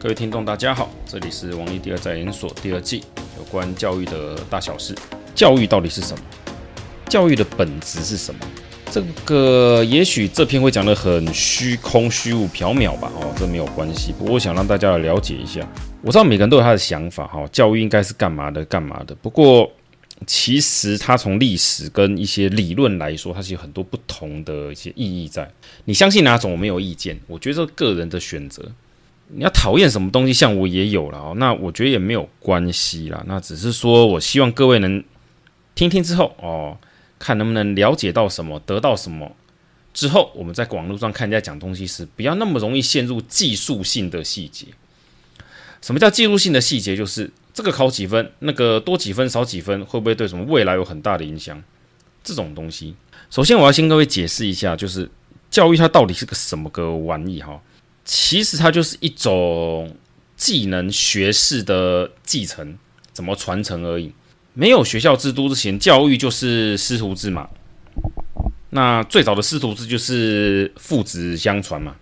各位听众，大家好，这里是王立第二战研所第二季有关教育的大小事。教育到底是什么？教育的本质是什么？这个也许这篇会讲得很虚空、虚无缥缈吧。哦，这没有关系。不过我想让大家来了解一下。我知道每个人都有他的想法。哈，教育应该是干嘛的？干嘛的？不过其实它从历史跟一些理论来说，它是有很多不同的一些意义在。你相信哪种？我没有意见。我觉得个人的选择。你要讨厌什么东西，像我也有了哦，那我觉得也没有关系啦。那只是说我希望各位能听听之后哦，看能不能了解到什么，得到什么之后，我们在网络上看人家讲东西时，不要那么容易陷入技术性的细节。什么叫技术性的细节？就是这个考几分，那个多几分少几分，会不会对什么未来有很大的影响？这种东西，首先我要先各位解释一下，就是教育它到底是个什么个玩意哈。其实它就是一种技能学士的继承，怎么传承而已。没有学校制度之前，教育就是师徒制嘛。那最早的师徒制就是父子相传嘛。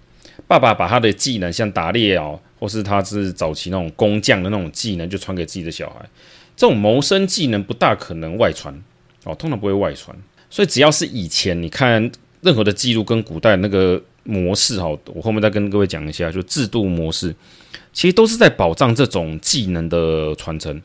爸爸把他的技能，像打猎哦，或是他是早期那种工匠的那种技能，就传给自己的小孩。这种谋生技能不大可能外传哦，通常不会外传。所以只要是以前，你看任何的记录跟古代那个。模式哈，我后面再跟各位讲一下，就制度模式，其实都是在保障这种技能的传承，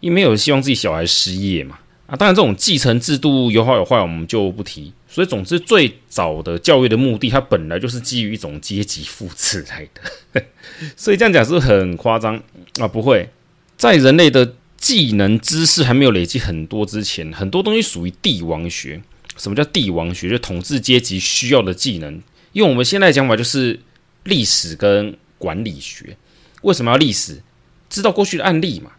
因为没有希望自己小孩失业嘛。啊，当然这种继承制度有好有坏，我们就不提。所以总之，最早的教育的目的，它本来就是基于一种阶级复制来的。所以这样讲是不是很夸张啊？不会，在人类的技能知识还没有累积很多之前，很多东西属于帝王学。什么叫帝王学？就统治阶级需要的技能。用我们现在讲法，就是历史跟管理学。为什么要历史？知道过去的案例嘛。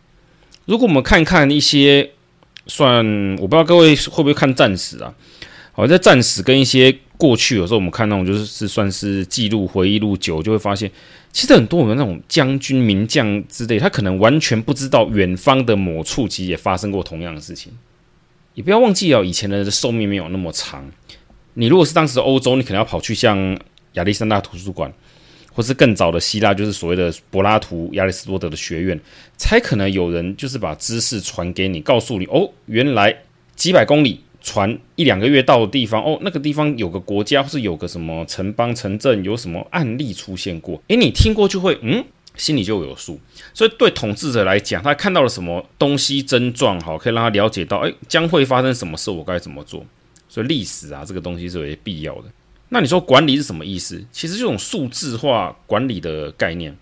如果我们看看一些，算我不知道各位会不会看战史啊？好，在战史跟一些过去，有时候我们看那种就是是算是记录回忆录久，就会发现，其实很多我们那种将军名将之类，他可能完全不知道远方的某处其实也发生过同样的事情。也不要忘记哦，以前人的寿命没有那么长。你如果是当时欧洲，你可能要跑去像亚历山大图书馆，或是更早的希腊，就是所谓的柏拉图、亚里士多德的学院，才可能有人就是把知识传给你，告诉你哦，原来几百公里传一两个月到的地方，哦，那个地方有个国家，或是有个什么城邦、城镇，有什么案例出现过，诶，你听过就会嗯，心里就有数。所以对统治者来讲，他看到了什么东西症状，好，可以让他了解到，诶，将会发生什么事，我该怎么做。所以历史啊，这个东西是有些必要的。那你说管理是什么意思？其实这种数字化管理的概念，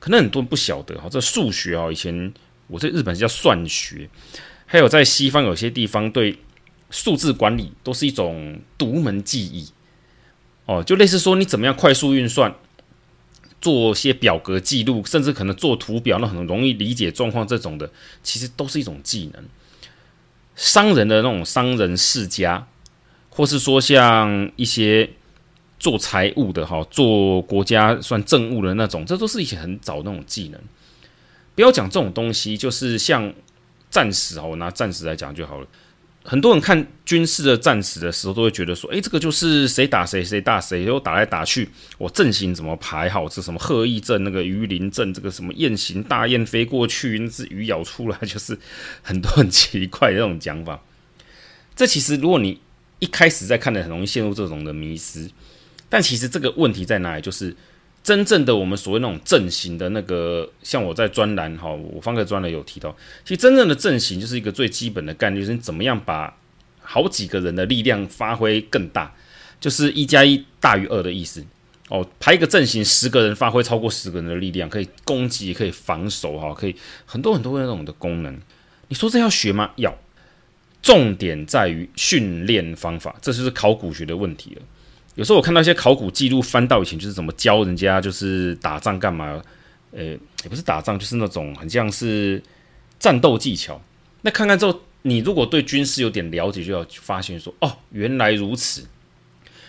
可能很多人不晓得哈。这数学啊，以前我在日本是叫算学，还有在西方有些地方对数字管理都是一种独门技艺哦。就类似说你怎么样快速运算，做些表格记录，甚至可能做图表，那很容易理解状况这种的，其实都是一种技能。商人的那种商人世家。或是说像一些做财务的哈，做国家算政务的那种，这都是一些很早那种技能。不要讲这种东西，就是像战史哈，我拿战史来讲就好了。很多人看军事的战史的时候，都会觉得说，诶，这个就是谁打谁，谁打谁，又打来打去，我阵型怎么排好？这什么鹤翼阵，那个鱼鳞阵，这个什么雁行大雁飞过去，那只鱼咬出来，就是很多很奇怪的这种讲法。这其实如果你一开始在看的很容易陷入这种的迷失，但其实这个问题在哪里？就是真正的我们所谓那种阵型的那个，像我在专栏哈，我方格专栏有提到，其实真正的阵型就是一个最基本的概念，就是怎么样把好几个人的力量发挥更大，就是一加一大于二的意思哦。排一个阵型，十个人发挥超过十个人的力量，可以攻击，也可以防守哈，可以很多很多那种的功能。你说这要学吗？要。重点在于训练方法，这就是考古学的问题了。有时候我看到一些考古记录，翻到以前就是怎么教人家，就是打仗干嘛？呃，也不是打仗，就是那种很像是战斗技巧。那看看之后，你如果对军事有点了解，就要发现说，哦，原来如此。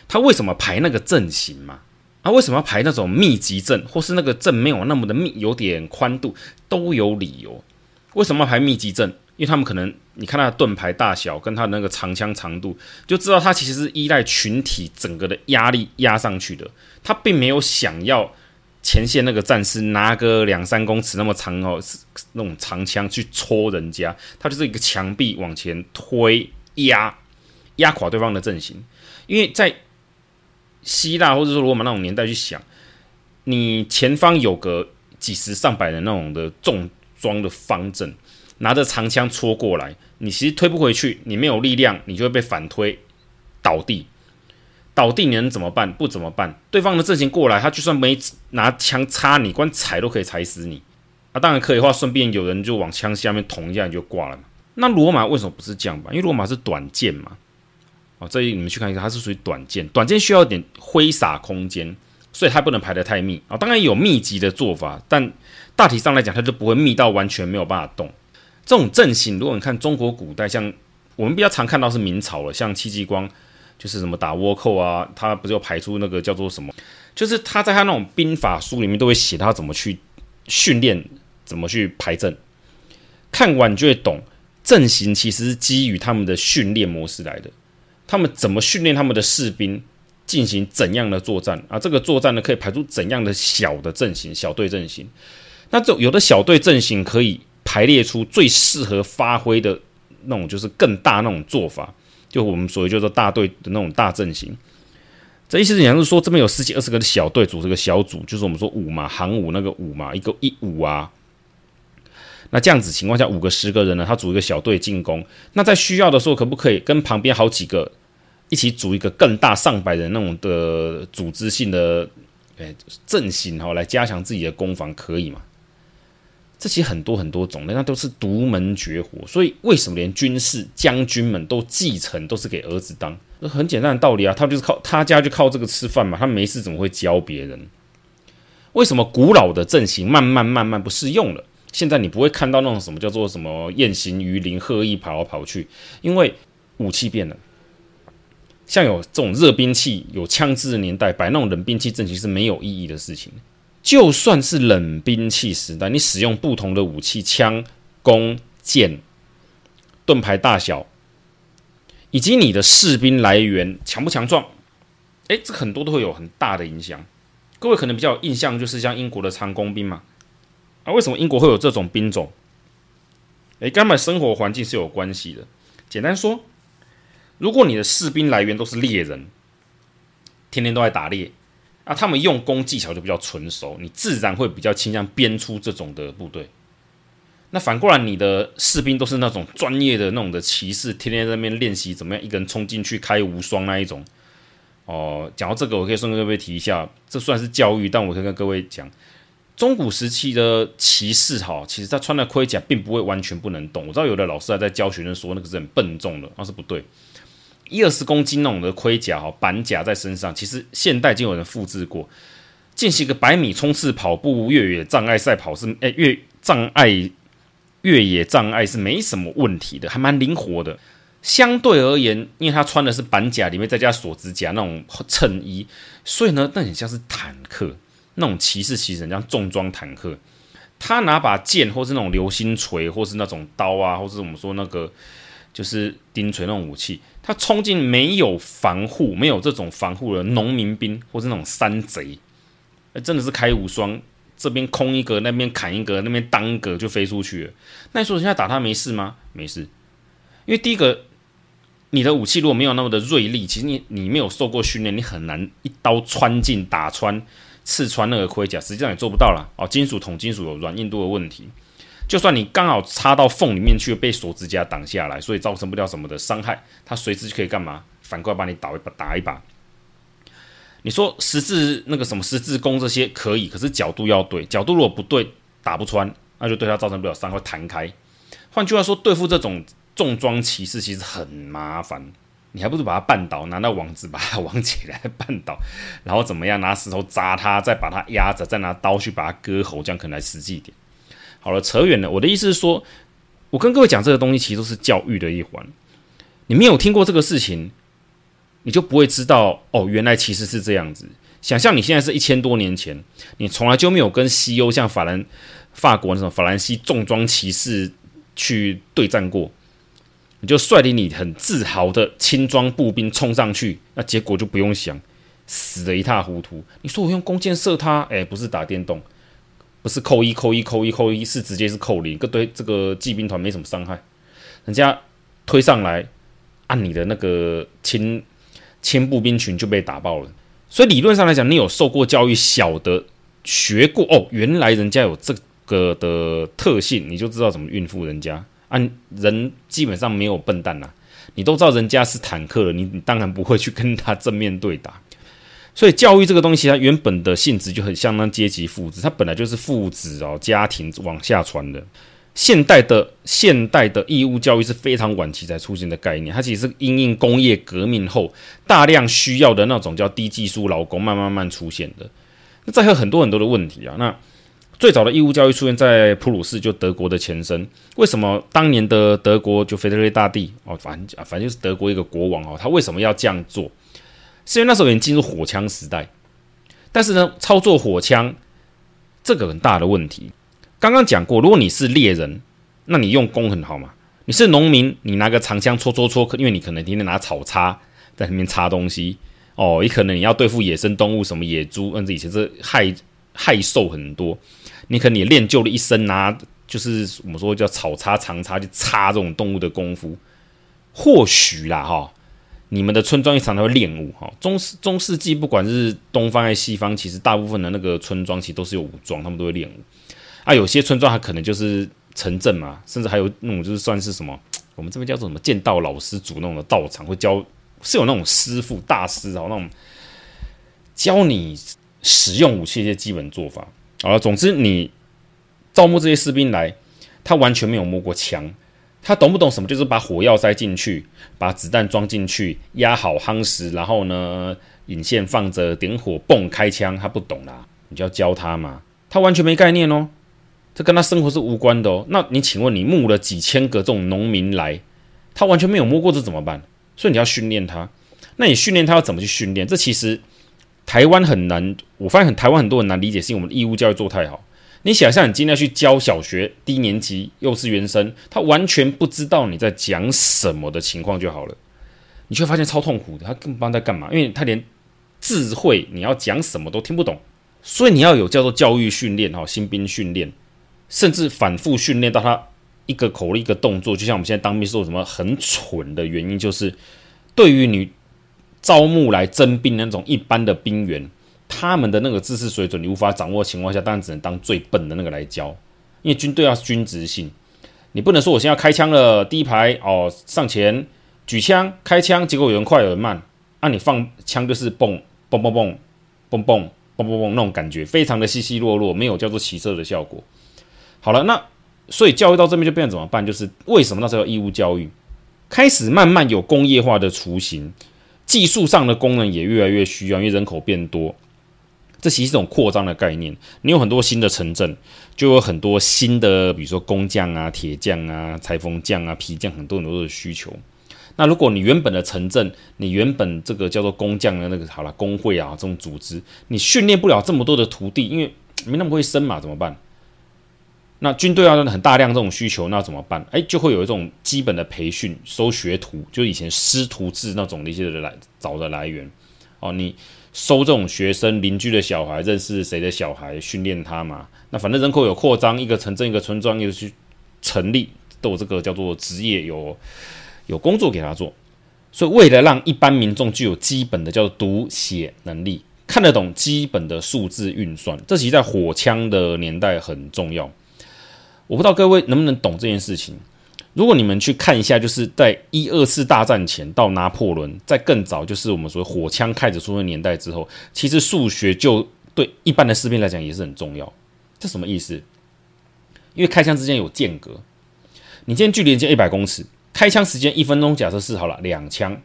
他为什么排那个阵型嘛？啊，为什么要排那种密集阵，或是那个阵没有那么的密，有点宽度，都有理由。为什么要排密集阵？因为他们可能，你看他的盾牌大小跟他的那个长枪长度，就知道他其实是依赖群体整个的压力压上去的。他并没有想要前线那个战士拿个两三公尺那么长哦，那种长枪去戳人家，他就是一个墙壁往前推压压垮对方的阵型。因为在希腊或者说罗马那种年代去想，你前方有个几十上百人那种的重装的方阵，拿着长枪戳过来，你其实推不回去，你没有力量，你就会被反推倒地。倒地你能怎么办？不怎么办？对方的阵型过来，他就算没拿枪插你，光踩都可以踩死你。啊，当然可以的话，顺便有人就往枪下面捅一下，你就挂了嘛。那罗马为什么不是这样吧？因为罗马是短剑嘛。哦，这里你们去看一下，它是属于短剑，短剑需要一点挥洒空间，所以它不能排得太密啊。当然有密集的做法，但大体上来讲，它就不会密到完全没有办法动。这种阵型，如果你看中国古代，像我们比较常看到是明朝了，像戚继光。就是什么打倭寇啊，他不是有排出那个叫做什么？就是他在他那种兵法书里面都会写他怎么去训练，怎么去排阵。看完你就会懂，阵型其实是基于他们的训练模式来的。他们怎么训练他们的士兵进行怎样的作战啊？这个作战呢，可以排出怎样的小的阵型、小队阵型？那这有的小队阵型可以排列出最适合发挥的那种，就是更大那种做法。就我们所谓叫做大队的那种大阵型，这意思是，是说这边有十几二十个的小队组成个小组，就是我们说五嘛，行五那个五嘛，一个一五啊。那这样子情况下，五个十个人呢，他组一个小队进攻。那在需要的时候，可不可以跟旁边好几个一起组一个更大上百人那种的组织性的诶阵型哈，来加强自己的攻防，可以吗？这些很多很多种类，那都是独门绝活。所以为什么连军事将军们都继承，都是给儿子当？很简单的道理啊，他就是靠他家就靠这个吃饭嘛。他没事怎么会教别人？为什么古老的阵型慢慢慢慢不适用了？现在你不会看到那种什么叫做什么雁行于林，鹤翼跑来跑去，因为武器变了。像有这种热兵器、有枪支的年代，摆那种冷兵器阵型是没有意义的事情。就算是冷兵器时代，你使用不同的武器，枪、弓、箭、盾牌大小，以及你的士兵来源强不强壮，诶，这很多都会有很大的影响。各位可能比较有印象，就是像英国的长弓兵嘛。啊，为什么英国会有这种兵种？诶，跟他们生活环境是有关系的。简单说，如果你的士兵来源都是猎人，天天都在打猎。啊，他们用功技巧就比较纯熟，你自然会比较倾向编出这种的部队。那反过来，你的士兵都是那种专业的那种的骑士，天天在那边练习怎么样一个人冲进去开无双那一种。哦，讲到这个，我可以顺便各位提一下，这算是教育，但我可以跟各位讲，中古时期的骑士哈，其实他穿的盔甲并不会完全不能动。我知道有的老师还在教学生说那个是很笨重的，那是不对。一二十公斤那种的盔甲哈，板甲在身上，其实现代已经有人复制过。进行个百米冲刺跑步越野障碍赛跑是，哎，越障碍越野障碍是没什么问题的，还蛮灵活的。相对而言，因为他穿的是板甲，里面再加锁子甲那种衬衣，所以呢，那很像是坦克那种骑士骑士，像重装坦克。他拿把剑，或是那种流星锤，或是那种刀啊，或是我们说那个。就是钉锤那种武器，他冲进没有防护、没有这种防护的农民兵，或是那种山贼，真的是开无双，这边空一格，那边砍一格，那边当格就飞出去了。那你说人家打他没事吗？没事，因为第一个，你的武器如果没有那么的锐利，其实你你没有受过训练，你很难一刀穿进、打穿、刺穿那个盔甲，实际上也做不到了。哦，金属铜金属有软硬度的问题。就算你刚好插到缝里面去，被锁子甲挡下来，所以造成不了什么的伤害，他随时就可以干嘛？反过来把你打一把，打一把。你说十字那个什么十字弓这些可以，可是角度要对，角度如果不对，打不穿，那就对他造成不了伤，会弹开。换句话说，对付这种重装骑士其实很麻烦，你还不如把他绊倒，拿那网子把他网起来绊倒，然后怎么样？拿石头砸他，再把他压着，再拿刀去把他割喉，这样可能还实际一点。好了，扯远了。我的意思是说，我跟各位讲这个东西，其实都是教育的一环。你没有听过这个事情，你就不会知道哦，原来其实是这样子。想象你现在是一千多年前，你从来就没有跟西欧像法兰、法国那种法兰西重装骑士去对战过，你就率领你很自豪的轻装步兵冲上去，那结果就不用想，死得一塌糊涂。你说我用弓箭射他，哎，不是打电动，不是扣一扣一扣一扣一，是直接是扣零，个对这个骑兵团没什么伤害。人家推上来，按你的那个轻轻步兵群就被打爆了。所以理论上来讲，你有受过教育，晓得学过哦，原来人家有这个的特性，你就知道怎么应付人家。按、啊、人基本上没有笨蛋呐、你都知道人家是坦克了，你你当然不会去跟他正面对打。所以教育这个东西，它原本的性质就很相当阶级父子，它本来就是父子哦，家庭往下传的。现代的现代的义务教育是非常晚期才出现的概念，它其实是因应工业革命后大量需要的那种叫低技术劳工慢慢慢出现的。那这还有很多很多的问题啊。那最早的义务教育出现在普鲁士，就德国的前身。为什么当年的德国就腓特烈大帝哦，反正反正就是德国一个国王哦，他为什么要这样做？是因为那时候已经进入火枪时代，但是呢，操作火枪这个很大的问题。刚刚讲过，如果你是猎人，那你用弓很好嘛。你是农民，你拿个长枪戳戳戳，因为你可能天天拿草叉在里面插东西哦。也可能你要对付野生动物，什么野猪，甚至以前是害害兽很多。你可能也练就了一身拿，就是我们说叫草叉长叉去插这种动物的功夫。或许啦哈，你们的村庄也常常会练武哈。中世中世纪不管是东方还是西方，其实大部分的那个村庄其实都是有武装，他们都会练武。啊，有些村庄还可能就是城镇嘛，甚至还有那种就是算是什么，我们这边叫做什么剑道老师组那种的道场，会教是有那种师傅大师啊，那种教你使用武器一些基本做法。好了，总之你招募这些士兵来，他完全没有摸过枪，他懂不懂什么？就是把火药塞进去，把子弹装进去，压好夯实，然后呢引线放着，点火，嘣开枪，他不懂啦，你就要教他嘛，他完全没概念哦。这跟他生活是无关的哦。那你请问，你募了几千个这种农民来，他完全没有摸过这怎么办？所以你要训练他。那你训练他要怎么去训练？这其实台湾很难。我发现很台湾很多人难理解，是因为我们的义务教育做太好。你想象你今天要去教小学低年级、幼稚园生，他完全不知道你在讲什么的情况就好了，你却发现超痛苦的。他根本不知道在干嘛，因为他连智慧你要讲什么都听不懂。所以你要有叫做教育训练哈，新兵训练。甚至反复训练到他一个口令一个动作，就像我们现在当兵说什么很蠢的原因，就是对于你招募来征兵那种一般的兵员，他们的那个知识水准你无法掌握的情况下，当然只能当最笨的那个来教，因为军队要均质性，你不能说我现在要开枪了，第一排哦上前举枪开枪，结果有人快有人慢，啊你放枪就是蹦蹦蹦蹦蹦蹦蹦蹦蹦那种感觉，非常的稀稀落落，没有叫做起色的效果。好了，那所以教育到这边就变成怎么办？就是为什么那时候义务教育开始慢慢有工业化的雏形，技术上的功能也越来越需要，因为人口变多，这其实是一种扩张的概念。你有很多新的城镇，就有很多新的，比如说工匠啊、铁匠啊、裁缝匠啊、皮匠，很多很多的需求。那如果你原本的城镇，你原本这个叫做工匠的那个好了工会啊这种组织，你训练不了这么多的徒弟，因为没那么会生嘛，怎么办？那军队要很大量这种需求，那怎么办？哎，就会有一种基本的培训，收学徒，就以前师徒制那种的一些的来找的来源。哦，你收这种学生，邻居的小孩，认识谁的小孩，训练他嘛。那反正人口有扩张，一个城镇一个村庄又去成立，都有这个叫做职业，有有工作给他做。所以为了让一般民众具有基本的叫做读写能力，看得懂基本的数字运算，这其实在火枪的年代很重要。我不知道各位能不能懂这件事情。如果你们去看一下，就是在一二次大战前到拿破仑，在更早，就是我们说火枪开始出现年代之后，其实数学就对一般的士兵来讲也是很重要。这什么意思？因为开枪之间有间隔，你今天距离人家一百公尺，开枪时间一分钟，假设是好了两枪，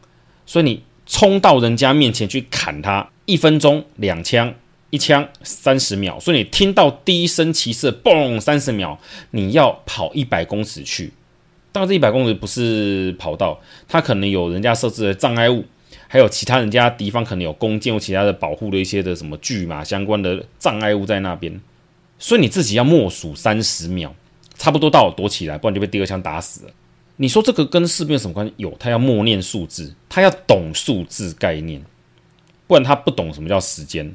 所以你冲到人家面前去砍他，一分钟两枪。一枪三十秒，所以你听到第一声齐射，嘣，三十秒，你要跑一百公尺去。当然，这一百公里不是跑道，它可能有人家设置的障碍物，还有其他人家敌方可能有弓箭或其他的保护的一些的什么巨马相关的障碍物在那边，所以你自己要默数三十秒，差不多到躲起来，不然就被第二枪打死了。你说这个跟士兵有什么关系？有，他要默念数字，他要懂数字概念。不然他不懂什么叫时间。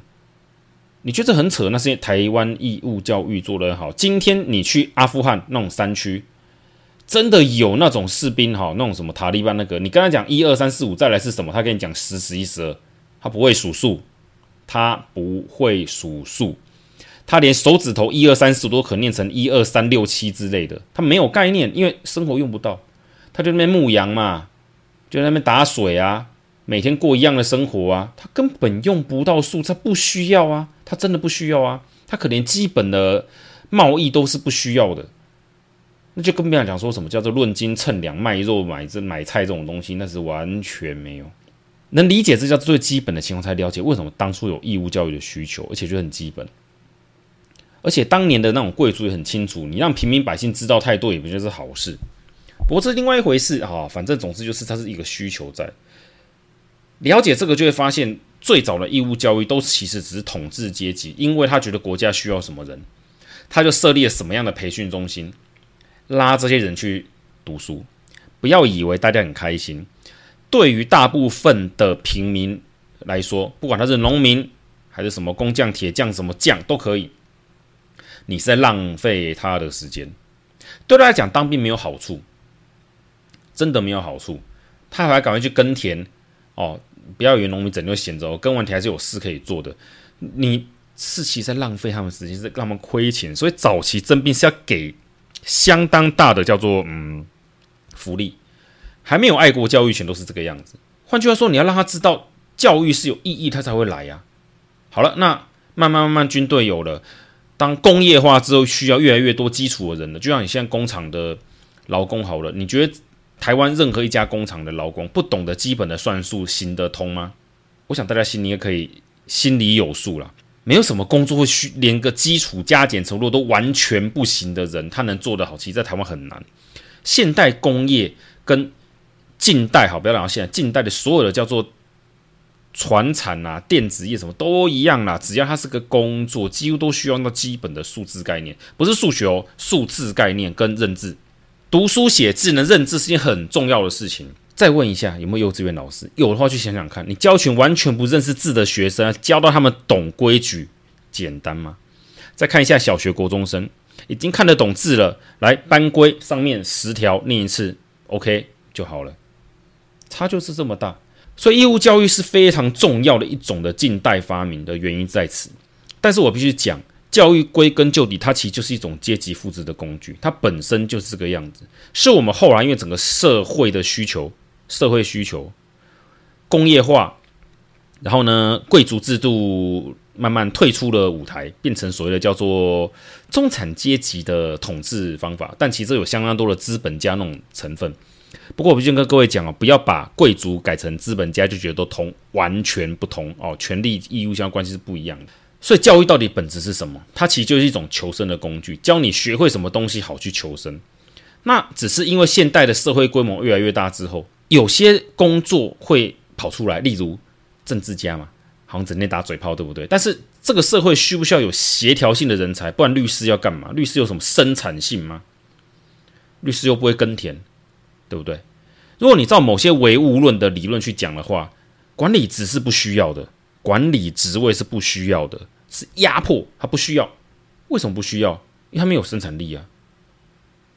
你觉得很扯？那是台湾义务教育做得很好。今天你去阿富汗那种山区，真的有那种士兵哈，那种什么塔利班那个，你跟他讲一二三四五，再来是什么？他跟你讲十十一十二，他不会数数，他不会数数，他连手指头一二三四五都可念成一二三六七之类的，他没有概念，因为生活用不到，他就那边牧羊嘛，就在那边打水啊。每天过一样的生活啊，他根本用不到数，他不需要啊，他真的不需要啊，他可连基本的贸易都是不需要的，那就更不要讲说什么叫做论斤称两卖肉买这买菜这种东西，那是完全没有。能理解，这叫最基本的情况才了解为什么当初有义务教育的需求，而且就很基本，而且当年的那种贵族也很清楚，你让平民百姓知道太多也不就是好事，不过这是另外一回事啊，反正总之就是它是一个需求在。了解这个，就会发现最早的义务教育都其实只是统治阶级，因为他觉得国家需要什么人，他就设立了什么样的培训中心，拉这些人去读书。不要以为大家很开心，对于大部分的平民来说，不管他是农民还是什么工匠、铁匠、什么匠都可以，你是在浪费他的时间。对他来讲，当兵没有好处，真的没有好处，他还赶快去耕田哦。不要以为农民整天闲着，耕完田还是有事可以做的。你是其实在浪费他们时间，是让他们亏钱。所以早期征兵是要给相当大的叫做嗯福利，还没有爱国教育全都是这个样子。换句话说，你要让他知道教育是有意义，他才会来呀。好了，那慢慢慢慢军队有了，当工业化之后，需要越来越多基础的人了。就像你现在工厂的劳工好了，你觉得？台湾任何一家工厂的劳工不懂得基本的算术行得通吗？我想大家心里也可以心里有数了。没有什么工作会需连个基础加减乘除都完全不行的人，他能做得好，其实在台湾很难。现代工业跟近代好，不要讲现在，近代的所有的叫做传产啊、电子业什么都一样啦。只要它是个工作，几乎都需要那基本的数字概念，不是数学哦，数字概念跟认字。读书写字能认字是件很重要的事情。再问一下，有没有幼稚园老师？有的话，去想想看，你教群完全不认识字的学生，教到他们懂规矩，简单吗？再看一下小学、国中生，已经看得懂字了，来班规上面十条念一次，OK 就好了。差就是这么大，所以义务教育是非常重要的一种的近代发明的原因在此。但是我必须讲。教育归根究底，它其实就是一种阶级复制的工具，它本身就是这个样子。是我们后来因为整个社会的需求、社会需求、工业化，然后呢，贵族制度慢慢退出了舞台，变成所谓的叫做中产阶级的统治方法。但其实有相当多的资本家那种成分。不过我必须跟各位讲哦，不要把贵族改成资本家就觉得都同，完全不同哦，权利义务相关系是不一样的。所以教育到底本质是什么？它其实就是一种求生的工具，教你学会什么东西好去求生。那只是因为现代的社会规模越来越大之后，有些工作会跑出来，例如政治家嘛，好像整天打嘴炮，对不对？但是这个社会需不需要有协调性的人才？不然律师要干嘛？律师有什么生产性吗？律师又不会耕田，对不对？如果你照某些唯物论的理论去讲的话，管理只是不需要的，管理职位是不需要的。是压迫，他不需要。为什么不需要？因为他没有生产力啊。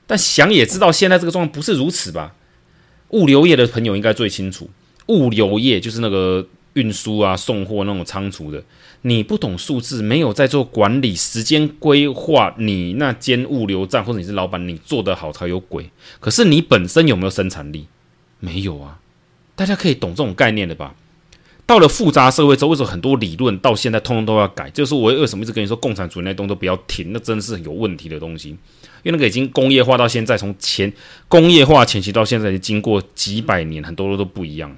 但想也知道，现在这个状况不是如此吧？物流业的朋友应该最清楚，物流业就是那个运输啊、送货那种仓储的。你不懂数字，没有在做管理、时间规划，你那间物流站或者你是老板，你做得好才有鬼。可是你本身有没有生产力？没有啊。大家可以懂这种概念的吧？到了复杂社会之后，为什么很多理论到现在通通都要改？就是我为什么一直跟你说共产主义那东西都不要停？那真是有问题的东西。因为那个已经工业化到现在，从前工业化前期到现在，已经经过几百年，很多都不一样。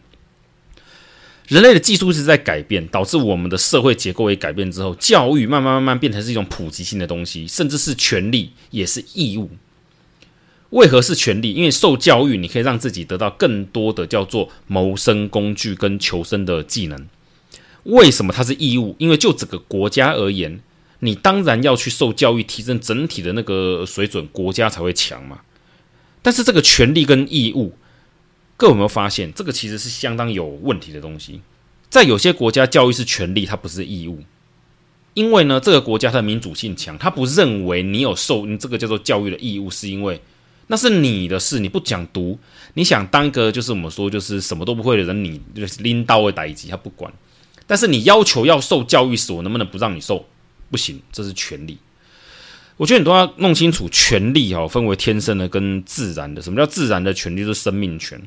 人类的技术一直在改变，导致我们的社会结构也改变之后，教育慢慢慢慢变成是一种普及性的东西，甚至是权利，也是义务。为何是权利？因为受教育，你可以让自己得到更多的叫做谋生工具跟求生的技能。为什么它是义务？因为就整个国家而言，你当然要去受教育，提升整体的那个水准，国家才会强嘛。但是这个权利跟义务，各位有没有发现，这个其实是相当有问题的东西？在有些国家，教育是权利，它不是义务。因为呢，这个国家它的民主性强，他不认为你有受你这个叫做教育的义务，是因为那是你的事，你不讲读，你想当个就是我们说就是什么都不会的人，你就拎刀的代志，他不管。但是你要求要受教育时，我能不能不让你受？不行，这是权利。我觉得你都要弄清楚权利哈，分为天生的跟自然的。什么叫自然的权利？就是生命权。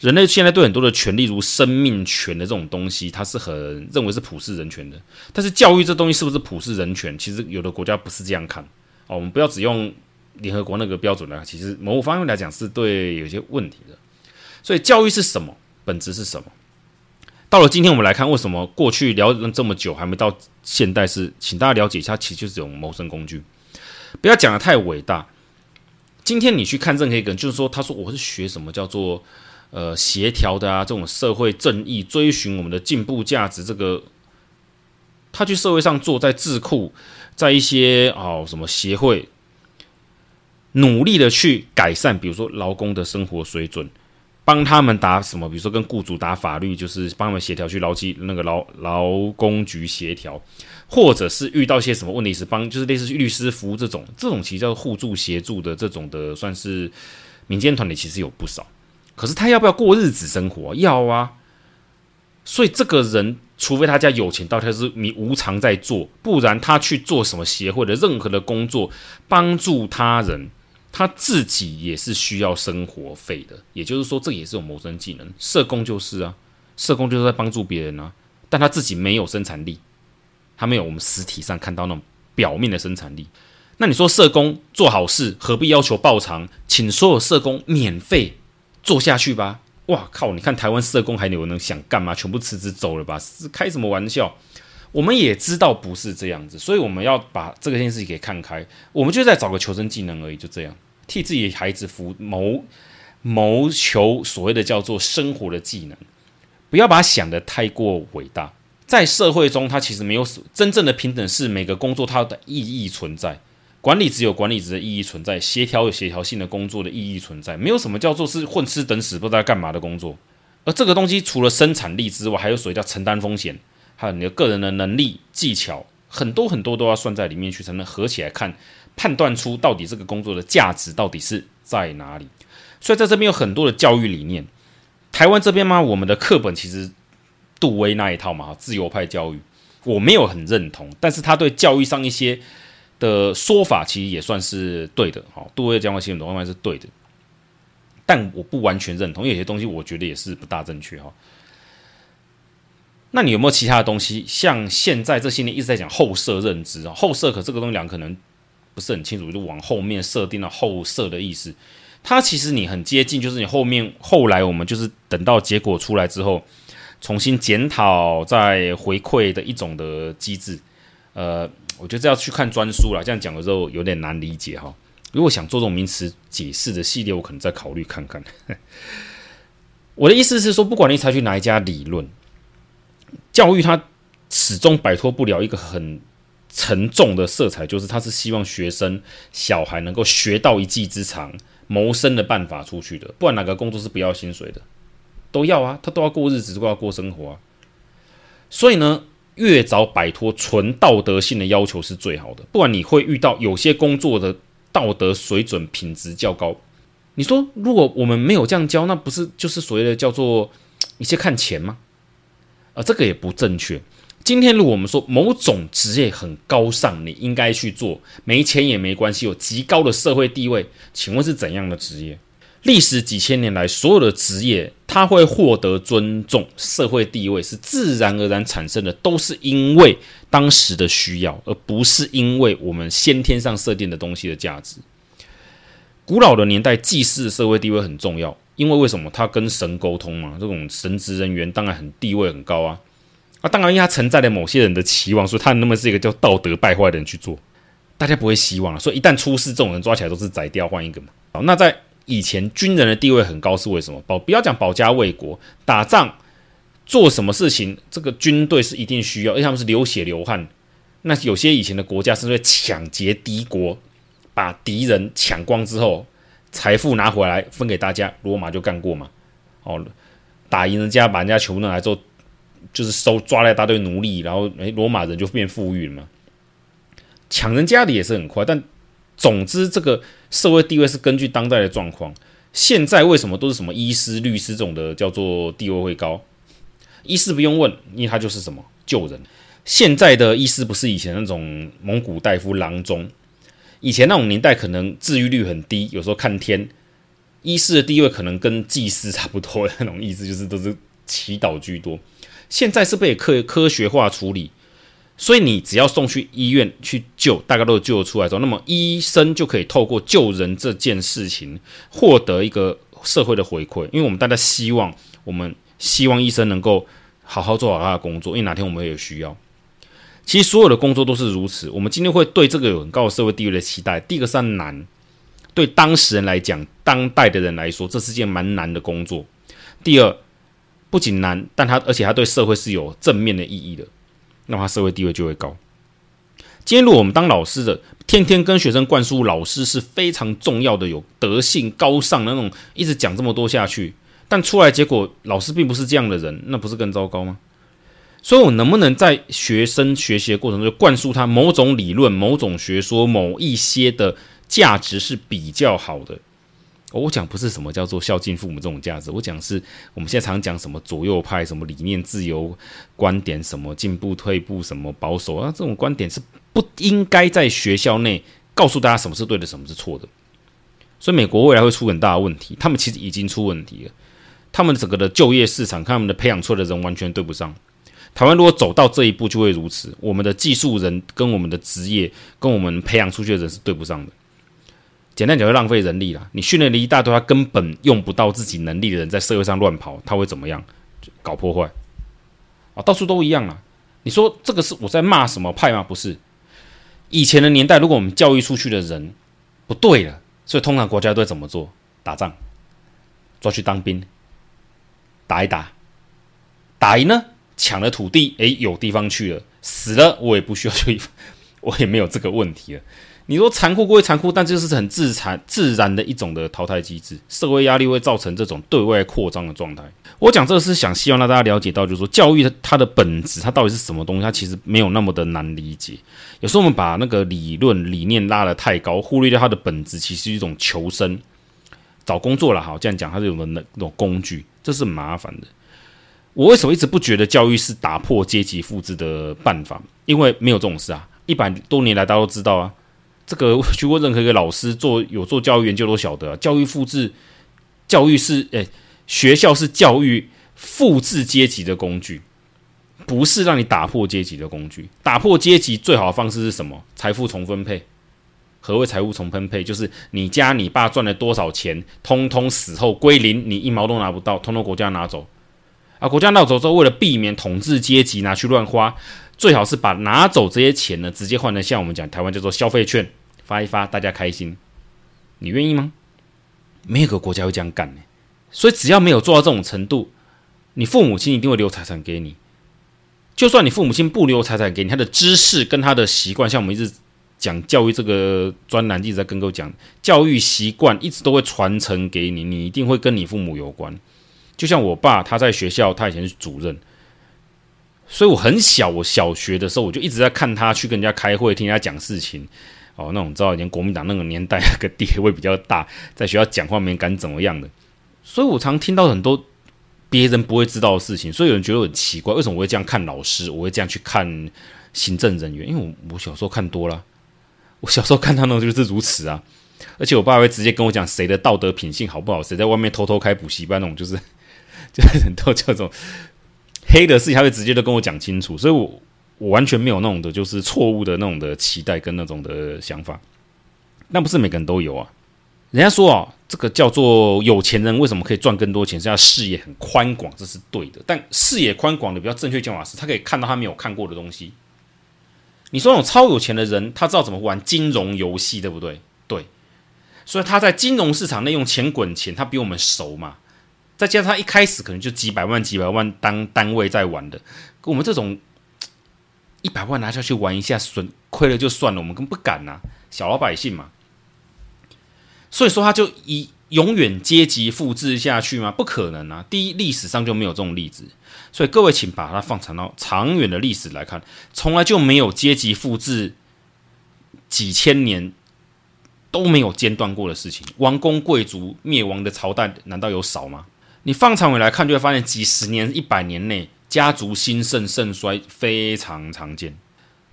人类现在对很多的权利，如生命权的这种东西，它是很认为是普世人权的。但是教育这东西是不是普世人权？其实有的国家不是这样看哦。我们不要只用联合国那个标准呢，其实某方面来讲是对有些问题的。所以教育是什么？本质是什么？到了今天，我们来看为什么过去聊了这么久还没到现代是？请大家了解一下，其实就是这种谋生工具。不要讲得太伟大。今天你去看任何一个人，就是说，他说我是学什么叫做。呃，协调的啊，这种社会正义，追寻我们的进步价值，这个他去社会上做，在智库，在一些哦什么协会，努力的去改善，比如说劳工的生活水准，帮他们打什么，比如说跟雇主打法律，就是帮他们协调去劳基那个劳劳工局协调，或者是遇到些什么问题时帮，就是类似律师服务这种，这种其实叫互助协助的这种的，算是民间团体，其实有不少。可是他要不要过日子生活？要啊，所以这个人，除非他家有钱到他是你无偿在做，不然他去做什么协会的任何的工作，帮助他人，他自己也是需要生活费的。也就是说，这也是种谋生技能。社工就是啊，社工就是在帮助别人啊，但他自己没有生产力，他没有我们实体上看到那种表面的生产力。那你说社工做好事，何必要求报偿？请所有社工免费。做下去吧！哇靠！你看台湾社工还有人想干嘛？全部辞职走了吧？是开什么玩笑？我们也知道不是这样子，所以我们要把这个件事情给看开。我们就在找个求生技能而已，就这样替自己孩子谋谋谋求所谓的叫做生活的技能，不要把它想得太过伟大。在社会中，它其实没有真正的平等，是每个工作它的意义存在。管理只有管理职的意义存在，协调有协调性的工作的意义存在，没有什么叫做是混吃等死不知道干嘛的工作。而这个东西除了生产力之外，还有所谓叫承担风险，还有你的个人的能力、技巧，很多很多都要算在里面去，才能合起来看，判断出到底这个工作的价值到底是在哪里。所以在这边有很多的教育理念。台湾这边嘛，我们的课本其实杜威那一套嘛，自由派教育，我没有很认同，但是他对教育上一些。的说法其实也算是对的，好，杜威的讲的系统的方法是对的，但我不完全认同，有些东西我觉得也是不大正确哈。那你有没有其他的东西？像现在这些年一直在讲后设认知啊，后设可这个东西两个可能不是很清楚，就往后面设定了后设的意思。它其实你很接近，就是你后面后来我们就是等到结果出来之后，重新检讨再回馈的一种的机制，呃。我觉得这要去看专书了，这样讲的时候有点难理解哈。如果想做这种名词解释的系列，我可能再考虑看看。我的意思是说，不管你采取哪一家理论，教育它始终摆脱不了一个很沉重的色彩，就是它是希望学生小孩能够学到一技之长，谋生的办法出去的。不管哪个工作是不要薪水的，都要啊，他都要过日子，都要过生活啊。所以呢。越早摆脱纯道德性的要求是最好的。不管你会遇到有些工作的道德水准品质较高，你说如果我们没有这样教，那不是就是所谓的叫做一切看钱吗？啊，这个也不正确。今天如果我们说某种职业很高尚，你应该去做，没钱也没关系，有极高的社会地位，请问是怎样的职业？历史几千年来，所有的职业，它会获得尊重，社会地位是自然而然产生的，都是因为当时的需要，而不是因为我们先天上设定的东西的价值。古老的年代，祭祀的社会地位很重要，因为为什么？他跟神沟通嘛，这种神职人员当然很地位很高啊。啊，当然因为他承载了某些人的期望，所以他那么是一个叫道德败坏的人去做，大家不会希望了。所以一旦出事，这种人抓起来都是宰掉换一个嘛。好，那在以前军人的地位很高是为什么？保不要讲保家卫国，打仗做什么事情，这个军队是一定需要，因为他们是流血流汗。那有些以前的国家是会抢劫敌国，把敌人抢光之后，财富拿回来分给大家。罗马就干过嘛，哦，打赢人家，把人家全部拿来做就是收抓了一大堆奴隶，然后诶，罗马人就变富裕了嘛。抢人家的也是很快，但总之这个社会地位是根据当代的状况。现在为什么都是什么医师、律师这种的叫做地位会高？医师不用问，因为他就是什么救人。现在的医师不是以前那种蒙古大夫郎中，以前那种年代可能治愈率很低，有时候看天。医师的地位可能跟祭司差不多那种意思，就是都是祈祷居多。现在是被科科学化处理，所以你只要送去医院去救，大概都救得出来之后，那么医生就可以透过救人这件事情获得一个社会的回馈，因为我们大家希望，我们希望医生能够好好做好他的工作，因为哪天我们也有需要。其实所有的工作都是如此。我们今天会对这个有很高的社会地位的期待。第一个是难。对当时人来讲，当代的人来说，这是件蛮难的工作。第二，不仅难，但他而且他对社会是有正面的意义的，那么他社会地位就会高。今天如果我们当老师的，天天跟学生灌输老师是非常重要的，有德性高尚的那种，一直讲这么多下去，但出来结果老师并不是这样的人，那不是更糟糕吗？所以，我能不能在学生学习的过程中灌输他某种理论、某种学说、某一些的？价值是比较好的。我讲不是什么叫做孝敬父母这种价值，我讲是我们现在常讲什么左右派、什么理念、自由观点、什么进步、退步、什么保守啊，这种观点是不应该在学校内告诉大家什么是对的，什么是错的。所以美国未来会出很大的问题，他们其实已经出问题了。他们整个的就业市场，看他们的培养出来的人完全对不上。台湾如果走到这一步，就会如此。我们的技术人跟我们的职业跟我们培养出去的人是对不上的。简单讲，就浪费人力了。你训练了一大堆他根本用不到自己能力的人，在社会上乱跑，他会怎么样？搞破坏啊！到处都一样啊！你说这个是我在骂什么派吗？不是。以前的年代，如果我们教育出去的人不对了，所以通常国家都会怎么做？打仗，抓去当兵，打一打，打赢呢，抢了土地，诶，有地方去了；死了，我也不需要去，我也没有这个问题了。你说残酷归残酷，但这是很自残自然的一种的淘汰机制。社会压力会造成这种对外扩张的状态。我讲这个是想希望让大家了解到，就是说教育它它的本质，它到底是什么东西？它其实没有那么的难理解。有时候我们把那个理论理念拉得太高，忽略掉它的本质，其实是一种求生、找工作了。好，这样讲，它是有的那种工具，这是麻烦的。我为什么一直不觉得教育是打破阶级复制的办法？因为没有这种事啊！一百多年来，大家都知道啊。这个去过任何一个老师做有做教育研究都晓得啊，教育复制，教育是诶，学校是教育复制阶级的工具，不是让你打破阶级的工具。打破阶级最好的方式是什么？财富重分配。何谓财富重分配？就是你家你爸赚了多少钱，通通死后归零，你一毛都拿不到，通通国家拿走。啊，国家拿走之后，为了避免统治阶级拿去乱花，最好是把拿走这些钱呢，直接换成像我们讲台湾叫做消费券。发一发，大家开心，你愿意吗？没有个国家会这样干呢。所以只要没有做到这种程度，你父母亲一定会留财产给你。就算你父母亲不留财产给你，他的知识跟他的习惯，像我们一直讲教育这个专栏一直在跟各位讲，教育习惯一直都会传承给你，你一定会跟你父母有关。就像我爸，他在学校，他以前是主任，所以我很小，我小学的时候我就一直在看他去跟人家开会，听人家讲事情。哦，那种知道以前国民党那个年代，那个地位比较大，在学校讲话没敢怎么样的，所以我常听到很多别人不会知道的事情，所以有人觉得很奇怪，为什么我会这样看老师，我会这样去看行政人员？因为我我小时候看多了，我小时候看他那就是如此啊，而且我爸会直接跟我讲谁的道德品性好不好，谁在外面偷偷开补习班那种，就是 就是很多这种黑的事情，他会直接都跟我讲清楚，所以我。我完全没有那种的，就是错误的那种的期待跟那种的想法，那不是每个人都有啊。人家说啊，这个叫做有钱人为什么可以赚更多钱？是他视野很宽广，这是对的。但视野宽广的比较正确讲法是，他可以看到他没有看过的东西。你说那种超有钱的人，他知道怎么玩金融游戏，对不对？对。所以他在金融市场内用钱滚钱，他比我们熟嘛。再加上他一开始可能就几百万、几百万当单位在玩的，我们这种。一百万拿下去玩一下，损亏了就算了，我们更不敢呐、小老百姓嘛。所以说，他就以永远阶级复制下去吗？不可能啊！第一，历史上就没有这种例子，所以各位请把它放长到长远的历史来看，从来就没有阶级复制几千年都没有间断过的事情。王公贵族灭亡的朝代难道有少吗？你放长远来看，就会发现几十年、一百年内家族兴盛盛衰非常常见。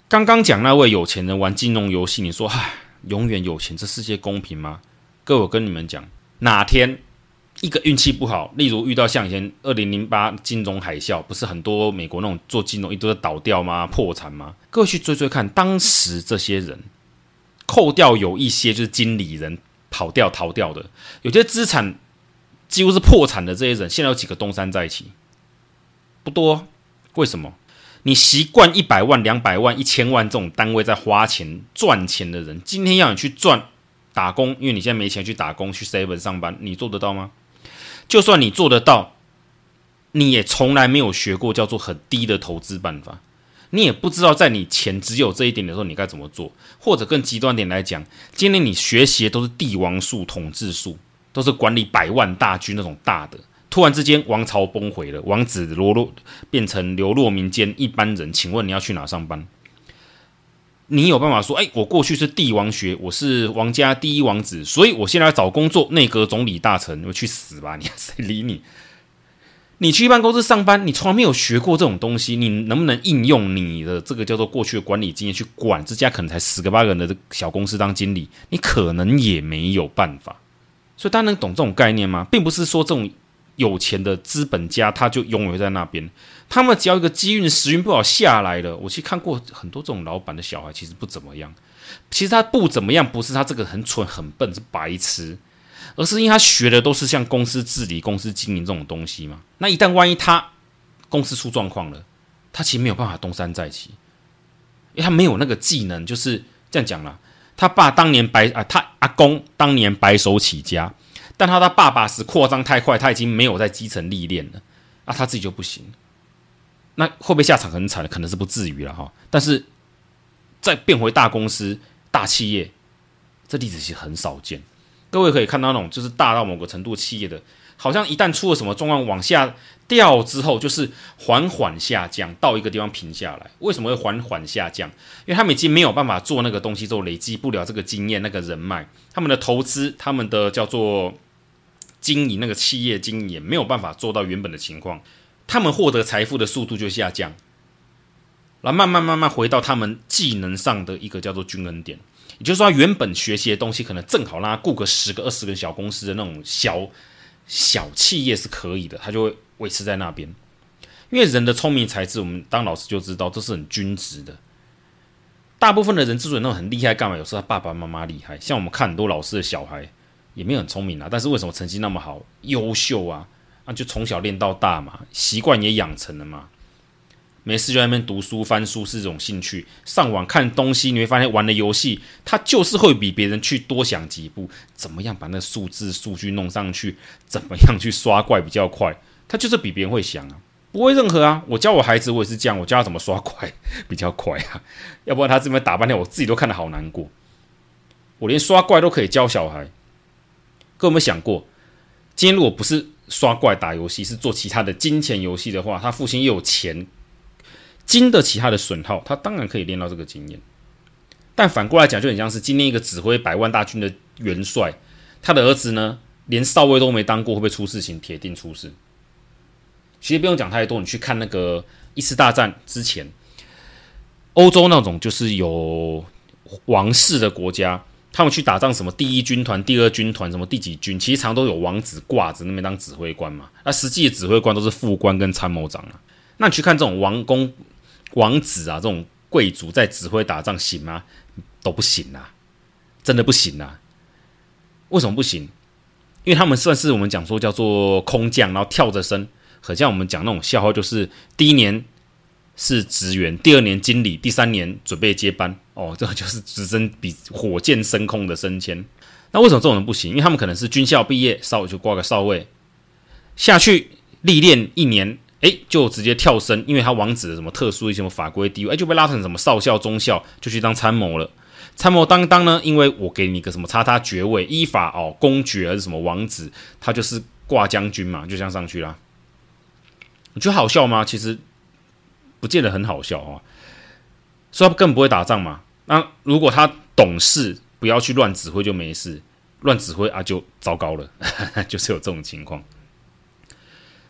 刚刚讲那位有钱人玩金融游戏，你说唉，永远有钱，这世界公平吗？各位，我跟你们讲。哪天一个运气不好，例如遇到像以前二零零八金融海啸，不是很多美国那种做金融一堆的倒掉吗？破产吗？各位去追追看，当时这些人扣掉有一些就是经理人跑掉逃掉的，有些资产几乎是破产的这些人，现在有几个东山再起？不多。为什么？你习惯一百万、两百万、一千万这种单位在花钱赚钱的人，今天要你去赚。打工，因为你现在没钱去打工，去 seven 上班，你做得到吗？就算你做得到，你也从来没有学过叫做很低的投资办法，你也不知道在你钱只有这一点的时候，你该怎么做。或者更极端点来讲，今天你学习的都是帝王术、统治术，都是管理百万大军那种大的，突然之间王朝崩毁了，王子流落变成流落民间一般人，请问你要去哪上班？你有办法说，哎，我过去是帝王学，我是王家第一王子，所以我现在要找工作，内阁总理大臣，我去死吧！你谁理你？你去一般公司上班，你从来没有学过这种东西，你能不能应用你的这个叫做过去的管理经验去管这家可能才十个八个人的小公司当经理？你可能也没有办法。所以大家能懂这种概念吗？并不是说这种。有钱的资本家，他就永远在那边。他们只要一个机运时运不好下来了，我去看过很多这种老板的小孩，其实不怎么样。其实他不怎么样，不是他这个很蠢、很笨、是白痴，而是因为他学的都是像公司治理、公司经营这种东西嘛。那一旦万一他公司出状况了，他其实没有办法东山再起，因为他没有那个技能。就是这样讲了，他爸当年白啊，他阿公当年白手起家。但他的爸爸是扩张太快，他已经没有在基层历练了，啊，他自己就不行。那会不会下场很惨？可能是不至于了哈。但是再变回大公司、大企业，这例子其实很少见。各位可以看到那种就是大到某个程度企业的，好像一旦出了什么状况往下掉之后，就是缓缓下降到一个地方平下来。为什么会缓缓下降？因为他们已经没有办法做那个东西之后，累积不了这个经验、那个人脉，他们的投资、他们的叫做。经营那个企业经营也没有办法做到原本的情况，他们获得财富的速度就下降，然后慢慢慢慢回到他们技能上的一个叫做均衡点，也就是说，原本学习的东西可能正好让他雇个十个二十个小公司的那种小小企业是可以的，他就会维持在那边。因为人的聪明才智，我们当老师就知道这是很均值的。大部分的人之所以那种很厉害，干嘛？有时候他爸爸妈妈厉害，像我们看很多老师的小孩。也没有很聪明啊，但是为什么成绩那么好、优秀啊？那、啊、就从小练到大嘛，习惯也养成了嘛。没事就在那边读书、翻书是一种兴趣。上网看东西，你会发现玩的游戏，他就是会比别人去多想几步，怎么样把那数字数据弄上去，怎么样去刷怪比较快，他就是比别人会想啊。不会任何啊，我教我孩子，我也是这样，我教他怎么刷怪 比较快啊，要不然他这边打半天，我自己都看得好难过。我连刷怪都可以教小孩。各位有没有想过，今天如果不是刷怪打游戏，是做其他的金钱游戏的话，他父亲又有钱，经得起他的损耗，他当然可以练到这个经验。但反过来讲，就很像是今天一个指挥百万大军的元帅，他的儿子呢，连少尉都没当过，会不会出事情？铁定出事。其实不用讲太多，你去看那个一次大战之前，欧洲那种就是有王室的国家。他们去打仗，什么第一军团、第二军团，什么第几军，其实常都有王子挂着那边当指挥官嘛。那实际的指挥官都是副官跟参谋长啊。那你去看这种王公、王子啊，这种贵族在指挥打仗行吗？都不行啊，真的不行啊。为什么不行？因为他们算是我们讲说叫做空降，然后跳着升，很像我们讲那种笑话，就是第一年。是职员，第二年经理，第三年准备接班。哦，这个就是直升比火箭升空的升迁。那为什么这种人不行？因为他们可能是军校毕业，稍微就挂个少尉，下去历练一年，哎，就直接跳升，因为他王子的什么特殊一些什么法规地位，哎，就被拉成什么少校、中校，就去当参谋了。参谋当当呢，因为我给你个什么叉叉爵位，依法哦，公爵还是什么王子，他就是挂将军嘛，就这样上去啦。你觉得好笑吗？其实不见得很好笑啊，所以他根本不会打仗嘛。那如果他懂事，不要去乱指挥就没事，乱指挥啊就糟糕了，就是有这种情况。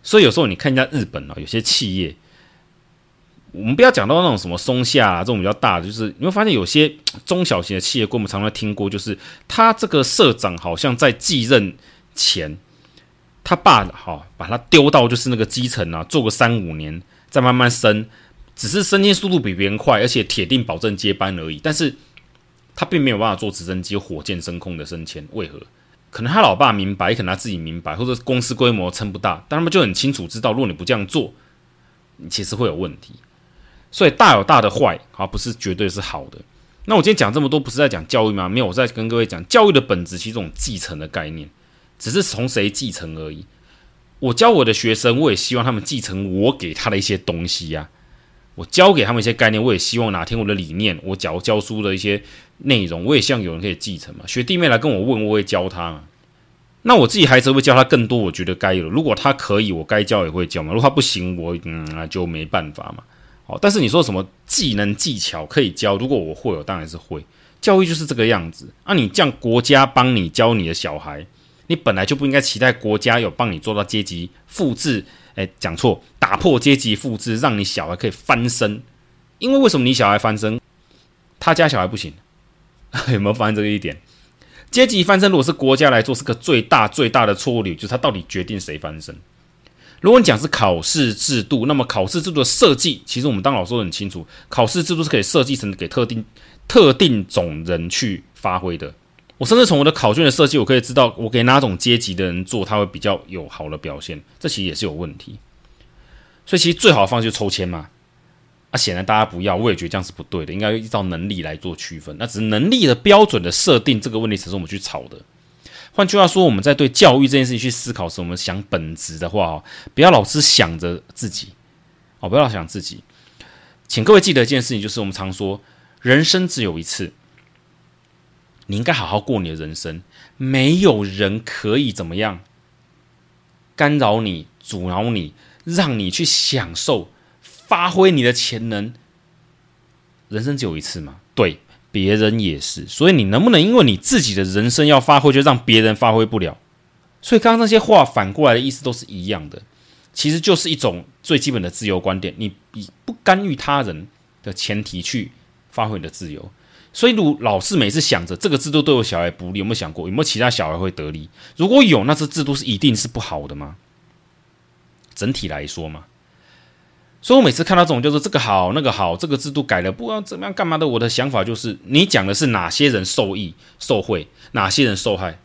所以有时候你看一下日本啊，有些企业。我们不要讲到那种什么松下啊，这种比较大的，就是你会发现有些中小型的企业，我们常常听过，就是他这个社长好像在继任前，他爸哈把他丢到就是那个基层啊，做个三五年，再慢慢升，只是升迁速度比别人快，而且铁定保证接班而已。但是他并没有办法做直升机火箭升空的升迁，为何？可能他老爸明白，可能他自己明白，或者公司规模撑不大，但他们就很清楚知道，如果你不这样做，你其实会有问题。所以大有大的坏，而不是绝对是好的。那我今天讲这么多，不是在讲教育吗？没有，我在跟各位讲教育的本质，其实这种继承的概念，只是从谁继承而已。我教我的学生，我也希望他们继承我给他的一些东西呀。我教给他们一些概念，我也希望哪天我的理念，我教教书的一些内容，我也希望有人可以继承嘛。学弟妹来跟我问，我会教他嘛。那我自己孩子会教他更多，我觉得该有。如果他可以，我该教也会教嘛。如果他不行，我嗯就没办法嘛。哦，但是你说什么技能技巧可以教？如果我会，我当然是会。教育就是这个样子。啊，你这样国家帮你教你的小孩，你本来就不应该期待国家有帮你做到阶级复制。哎，讲错，打破阶级复制，让你小孩可以翻身。因为为什么你小孩翻身，他家小孩不行？有没有发现这个一点？阶级翻身，如果是国家来做，是个最大最大的错误率，就是他到底决定谁翻身。如果你讲是考试制度，那么考试制度的设计，其实我们当老师都很清楚，考试制度是可以设计成给特定特定种人去发挥的。我甚至从我的考卷的设计，我可以知道我给哪种阶级的人做，他会比较有好的表现。这其实也是有问题。所以其实最好的方式就是抽签嘛。啊，显然大家不要，我也觉得这样是不对的，应该依照能力来做区分。那只是能力的标准的设定，这个问题才是我们去吵的。换句话说，我们在对教育这件事情去思考时，我们想本质的话哦，不要老是想着自己哦，不要老想自己。请各位记得一件事情，就是我们常说，人生只有一次，你应该好好过你的人生。没有人可以怎么样干扰你、阻挠你，让你去享受、发挥你的潜能。人生只有一次嘛？对。别人也是，所以你能不能因为你自己的人生要发挥，就让别人发挥不了？所以刚刚那些话反过来的意思都是一样的，其实就是一种最基本的自由观点。你以不干预他人的前提去发挥你的自由。所以，如老师每次想着这个制度对我小孩不利，有没有想过有没有其他小孩会得利？如果有，那这制度是一定是不好的吗？整体来说嘛。所以我每次看到这种，就是这个好那个好，这个制度改了，不知道怎么样干嘛的。我的想法就是，你讲的是哪些人受益受贿，哪些人受害？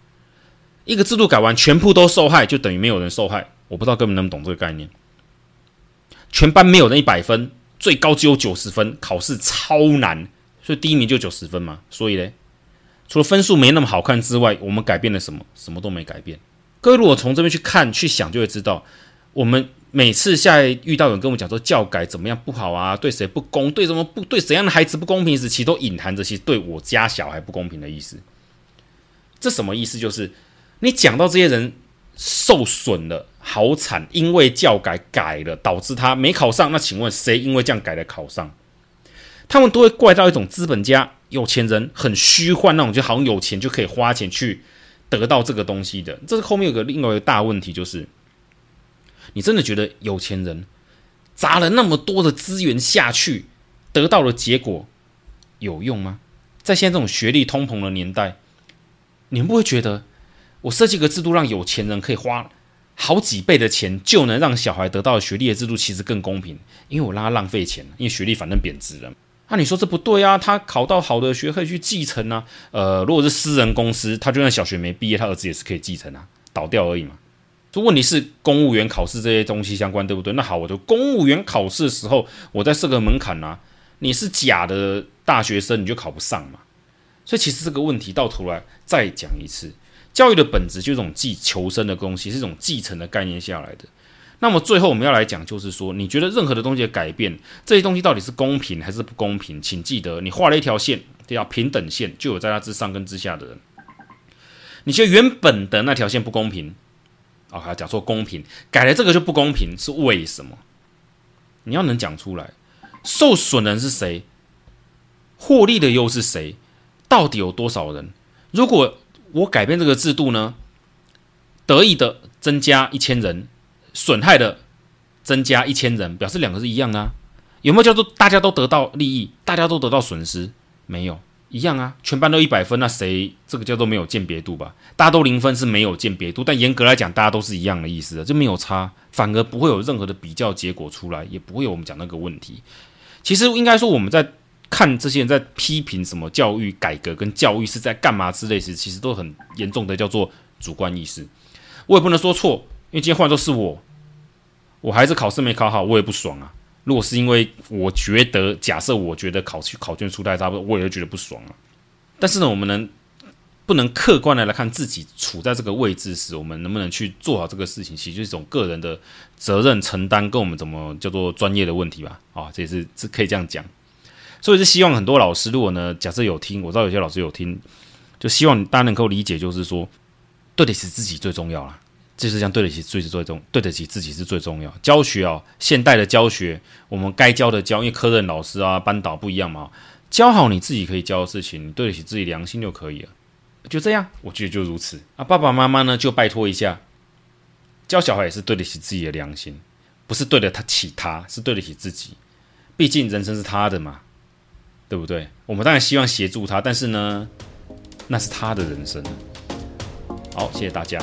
一个制度改完，全部都受害，就等于没有人受害。我不知道各位能不能懂这个概念。全班没有人一百分，最高只有九十分，考试超难，所以第一名就九十分嘛。所以呢，除了分数没那么好看之外，我们改变了什么？什么都没改变。各位如果从这边去看去想，就会知道我们。每次下遇到有人跟我们讲说教改怎么样不好啊，对谁不公，对什么不对怎样的孩子不公平时，其实都隐含着其实对我家小孩不公平的意思。这什么意思？就是你讲到这些人受损了，好惨，因为教改改了，导致他没考上。那请问谁因为这样改了考上？他们都会怪到一种资本家、有钱人很虚幻那种，就好像有钱就可以花钱去得到这个东西的。这是后面有个另外一个大问题，就是。你真的觉得有钱人砸了那么多的资源下去，得到的结果有用吗？在现在这种学历通膨的年代，你们不会觉得我设计个制度，让有钱人可以花好几倍的钱，就能让小孩得到学历的制度，其实更公平？因为我让他浪费钱，因为学历反正贬值了。那、你说这不对啊？他考到好的学可以去继承啊。呃，如果是私人公司，他就算小学没毕业，他儿子也是可以继承啊，倒掉而已嘛。这问题是公务员考试这些东西相关，对不对？那好，我就公务员考试的时候，我再设个门槛啊。你是假的大学生，你就考不上嘛。所以其实这个问题到头来再讲一次，教育的本质就是一种继求生的东西，是一种继承的概念下来的。那么最后我们要来讲，就是说，你觉得任何的东西的改变，这些东西到底是公平还是不公平？请记得，你画了一条线，这条平等线就有在它之上跟之下的人。你觉得原本的那条线不公平？啊，还要讲说公平，改了这个就不公平，是为什么？你要能讲出来，受损人是谁？获利的又是谁？到底有多少人？如果我改变这个制度呢？得益的增加一千人，损害的增加一千人，表示两个是一样啊？有没有叫做大家都得到利益，大家都得到损失？没有。一样啊，全班都一百分，那谁这个叫做没有鉴别度吧？大家都零分是没有鉴别度，但严格来讲，大家都是一样的意思的，就没有差，反而不会有任何的比较结果出来，也不会有我们讲那个问题。其实应该说，我们在看这些人在批评什么教育改革跟教育是在干嘛之类时，其实都很严重的叫做主观意识。我也不能说错，因为今天换作是我，我孩子考试没考好，我也不爽啊。如果是因为我觉得，假设我觉得考试考卷出太差不，我也觉得不爽啊。但是呢，我们能不能客观的来看自己处在这个位置时，我们能不能去做好这个事情，其实就是一种个人的责任承担，跟我们怎么叫做专业的问题吧。啊，这也是是可以这样讲。所以是希望很多老师，如果呢，假设有听，我知道有些老师有听，就希望大家能够理解，就是说，对得起自己最重要了。就是这样，对得起最最重，对得起自己是最重要。教学啊，现代的教学，我们该教的教，因为科任老师啊、班导不一样嘛。教好你自己可以教的事情，你对得起自己良心就可以了。就这样，我觉得就如此啊。爸爸妈妈呢，就拜托一下，教小孩也是对得起自己的良心，不是对得起他，是对得起自己。毕竟人生是他的嘛，对不对？我们当然希望协助他，但是呢，那是他的人生。好，谢谢大家。